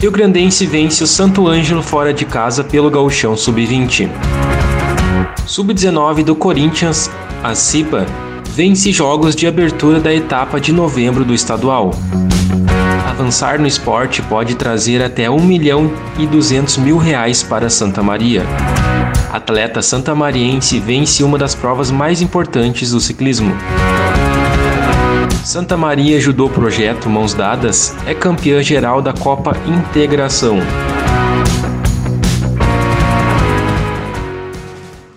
Rio Grandense vence o Santo Ângelo fora de casa pelo Gauchão Sub-20. Sub-19 do Corinthians, a CIPA, vence jogos de abertura da etapa de novembro do estadual. Avançar no esporte pode trazer até 1 milhão e 200 mil reais para Santa Maria. Atleta santamariense vence uma das provas mais importantes do ciclismo. Santa Maria Judô Projeto Mãos Dadas é campeã geral da Copa Integração.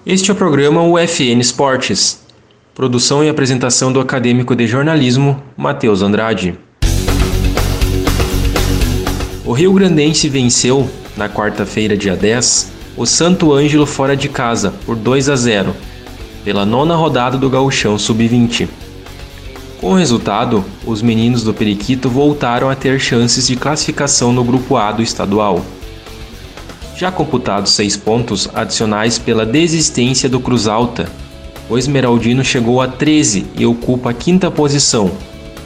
Este é o programa UFN Esportes. Produção e apresentação do acadêmico de jornalismo Matheus Andrade. O Rio Grandense venceu, na quarta-feira, dia 10, o Santo Ângelo fora de casa por 2 a 0, pela nona rodada do Gauchão Sub-20. Com o resultado, os meninos do Periquito voltaram a ter chances de classificação no Grupo A do estadual. Já computados seis pontos adicionais pela desistência do Cruz Alta, o Esmeraldino chegou a 13 e ocupa a quinta posição,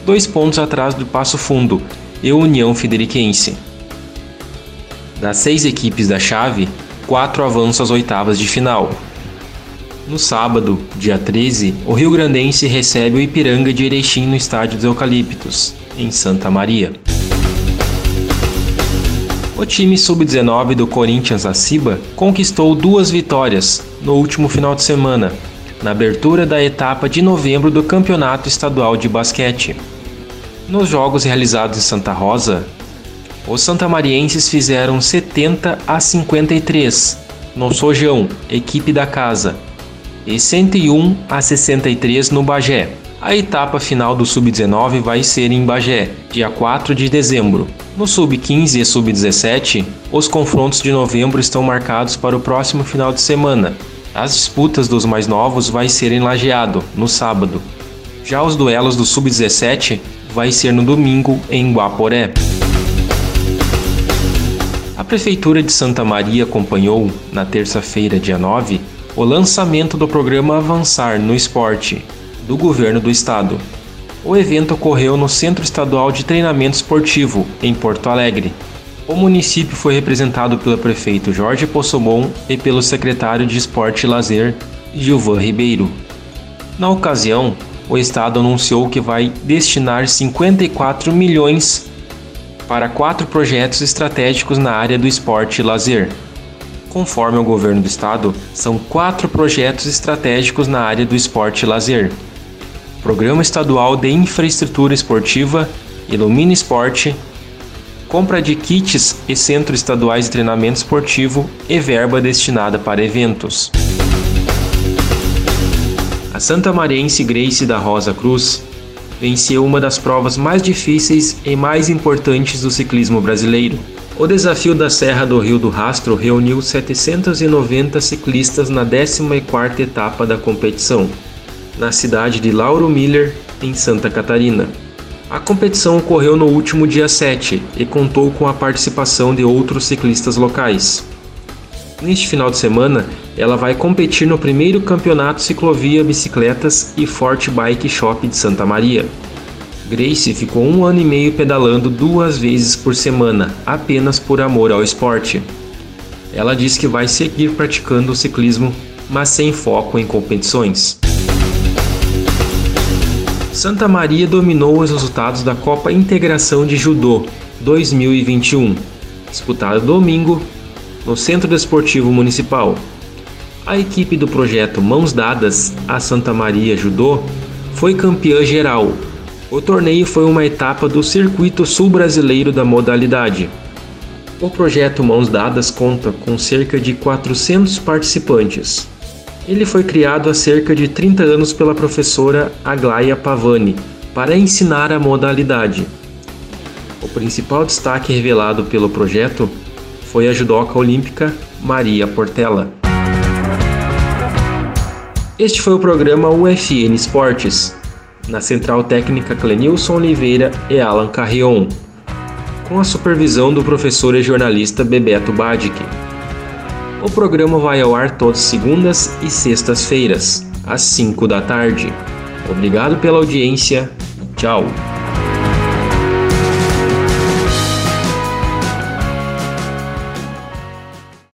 dois pontos atrás do Passo Fundo e União Federiquense. Das seis equipes da chave, quatro avançam às oitavas de final. No sábado, dia 13, o Rio Grandense recebe o Ipiranga de Erechim no Estádio dos Eucaliptos, em Santa Maria. O time sub-19 do Corinthians Aciba conquistou duas vitórias no último final de semana, na abertura da etapa de novembro do Campeonato Estadual de Basquete. Nos jogos realizados em Santa Rosa, os santamarienses fizeram 70 a 53 no Sojão, equipe da casa, e 101 a 63 no Bagé. A etapa final do Sub-19 vai ser em Bagé, dia 4 de dezembro. No Sub-15 e Sub-17, os confrontos de novembro estão marcados para o próximo final de semana. As disputas dos mais novos vai ser em Lajeado, no sábado. Já os duelos do Sub-17 vai ser no domingo em Guaporé. A Prefeitura de Santa Maria acompanhou, na terça-feira, dia 9, o lançamento do programa Avançar no Esporte, do Governo do Estado. O evento ocorreu no Centro Estadual de Treinamento Esportivo, em Porto Alegre. O município foi representado pelo prefeito Jorge Possomon e pelo secretário de Esporte e Lazer, Gilvan Ribeiro. Na ocasião, o Estado anunciou que vai destinar 54 milhões para quatro projetos estratégicos na área do esporte e lazer. Conforme o governo do estado, são quatro projetos estratégicos na área do esporte e lazer. Programa Estadual de Infraestrutura Esportiva, Ilumina Esporte, compra de kits e centros estaduais de treinamento esportivo e verba destinada para eventos. A Santa Mariense Grace da Rosa Cruz venceu uma das provas mais difíceis e mais importantes do ciclismo brasileiro. O desafio da Serra do Rio do Rastro reuniu 790 ciclistas na 14ª etapa da competição, na cidade de Lauro Miller, em Santa Catarina. A competição ocorreu no último dia 7 e contou com a participação de outros ciclistas locais. Neste final de semana, ela vai competir no primeiro campeonato Ciclovia Bicicletas e Forte Bike Shop de Santa Maria. Grace ficou um ano e meio pedalando duas vezes por semana, apenas por amor ao esporte. Ela diz que vai seguir praticando o ciclismo, mas sem foco em competições. Santa Maria dominou os resultados da Copa Integração de Judô 2021, disputada domingo no Centro Desportivo Municipal. A equipe do projeto Mãos Dadas a Santa Maria Judô foi campeã geral. O torneio foi uma etapa do Circuito Sul Brasileiro da modalidade. O projeto Mãos Dadas conta com cerca de 400 participantes. Ele foi criado há cerca de 30 anos pela professora Aglaia Pavani para ensinar a modalidade. O principal destaque revelado pelo projeto foi a judoca olímpica Maria Portela. Este foi o programa UFN Esportes, na central técnica Clenilson Oliveira e Alan Carrion, com a supervisão do professor e jornalista Bebeto Badic. O programa vai ao ar todas segundas e sextas-feiras, às 5 da tarde. Obrigado pela audiência. Tchau.